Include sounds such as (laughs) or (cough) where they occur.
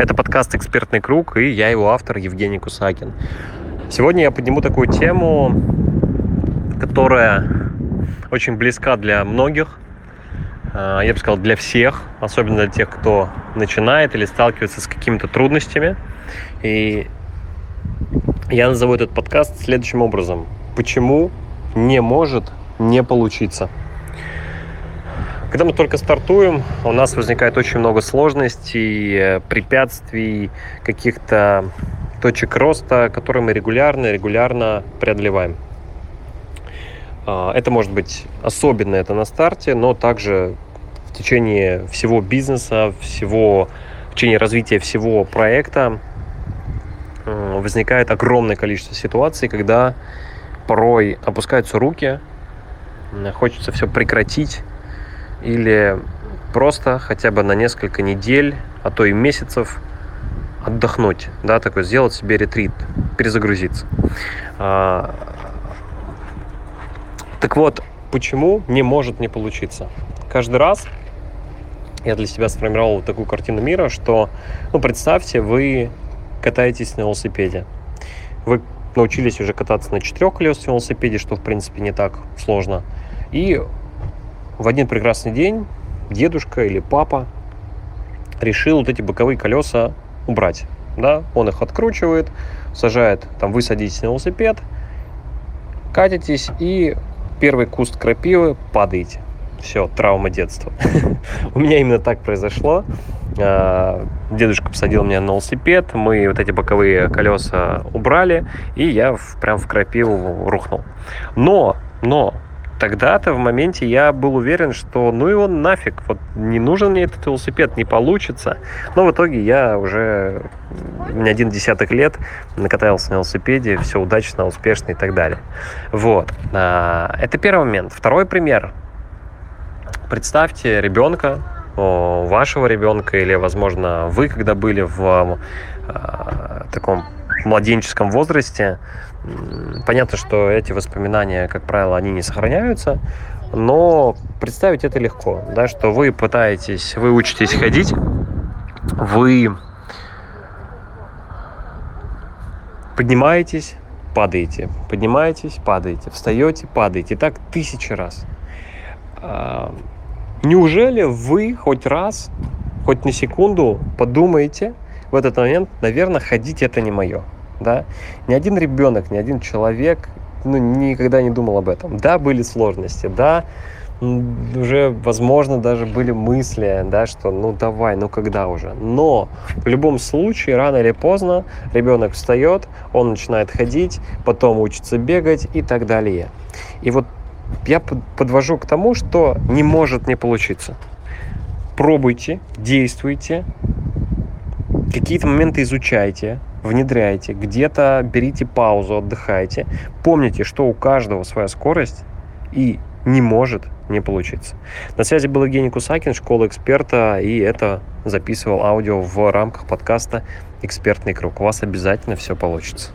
Это подкаст «Экспертный круг» и я его автор Евгений Кусакин. Сегодня я подниму такую тему, которая очень близка для многих, а, я бы сказал, для всех, особенно для тех, кто начинает или сталкивается с какими-то трудностями. И я назову этот подкаст следующим образом. Почему не может не получиться? Когда мы только стартуем, у нас возникает очень много сложностей, э, препятствий, каких-то точек роста, которые мы регулярно, регулярно преодолеваем. А, это может быть особенно это на старте, но также в течение всего бизнеса, всего, в течение развития всего проекта возникает огромное количество ситуаций, когда порой опускаются руки, хочется все прекратить, или просто хотя бы на несколько недель, а то и месяцев отдохнуть, да, такой сделать себе ретрит, перезагрузиться. А, так вот, почему не может не получиться? Каждый раз я для себя сформировал вот такую картину мира, что, ну, представьте, вы катаетесь на велосипеде. Вы научились уже кататься на четырехколесном велосипеде, что, в принципе, не так сложно. И в один прекрасный день дедушка или папа решил вот эти боковые колеса убрать. Да? Он их откручивает, сажает, там вы садитесь на велосипед, катитесь и первый куст крапивы падаете. Все, травма детства. (laughs) У меня именно так произошло. А, дедушка посадил меня на велосипед, мы вот эти боковые колеса убрали, и я прям в крапиву рухнул. Но, но, тогда-то в моменте я был уверен, что ну его нафиг, вот не нужен мне этот велосипед, не получится. Но в итоге я уже не один десяток лет накатался на велосипеде, все удачно, успешно и так далее. Вот. А, это первый момент. Второй пример. Представьте ребенка, вашего ребенка или, возможно, вы, когда были в а, таком младенческом возрасте, Понятно, что эти воспоминания, как правило, они не сохраняются, но представить это легко, да, что вы пытаетесь, вы учитесь ходить, вы поднимаетесь, падаете, поднимаетесь, падаете, встаете, падаете, так тысячи раз. А, неужели вы хоть раз, хоть на секунду подумаете в этот момент, наверное, ходить это не мое? да. Ни один ребенок, ни один человек ну, никогда не думал об этом. Да, были сложности, да, уже, возможно, даже были мысли, да, что ну давай, ну когда уже. Но в любом случае, рано или поздно ребенок встает, он начинает ходить, потом учится бегать и так далее. И вот я подвожу к тому, что не может не получиться. Пробуйте, действуйте, какие-то моменты изучайте, внедряйте, где-то берите паузу, отдыхайте. Помните, что у каждого своя скорость и не может не получиться. На связи был Евгений Кусакин, школа эксперта, и это записывал аудио в рамках подкаста «Экспертный круг». У вас обязательно все получится.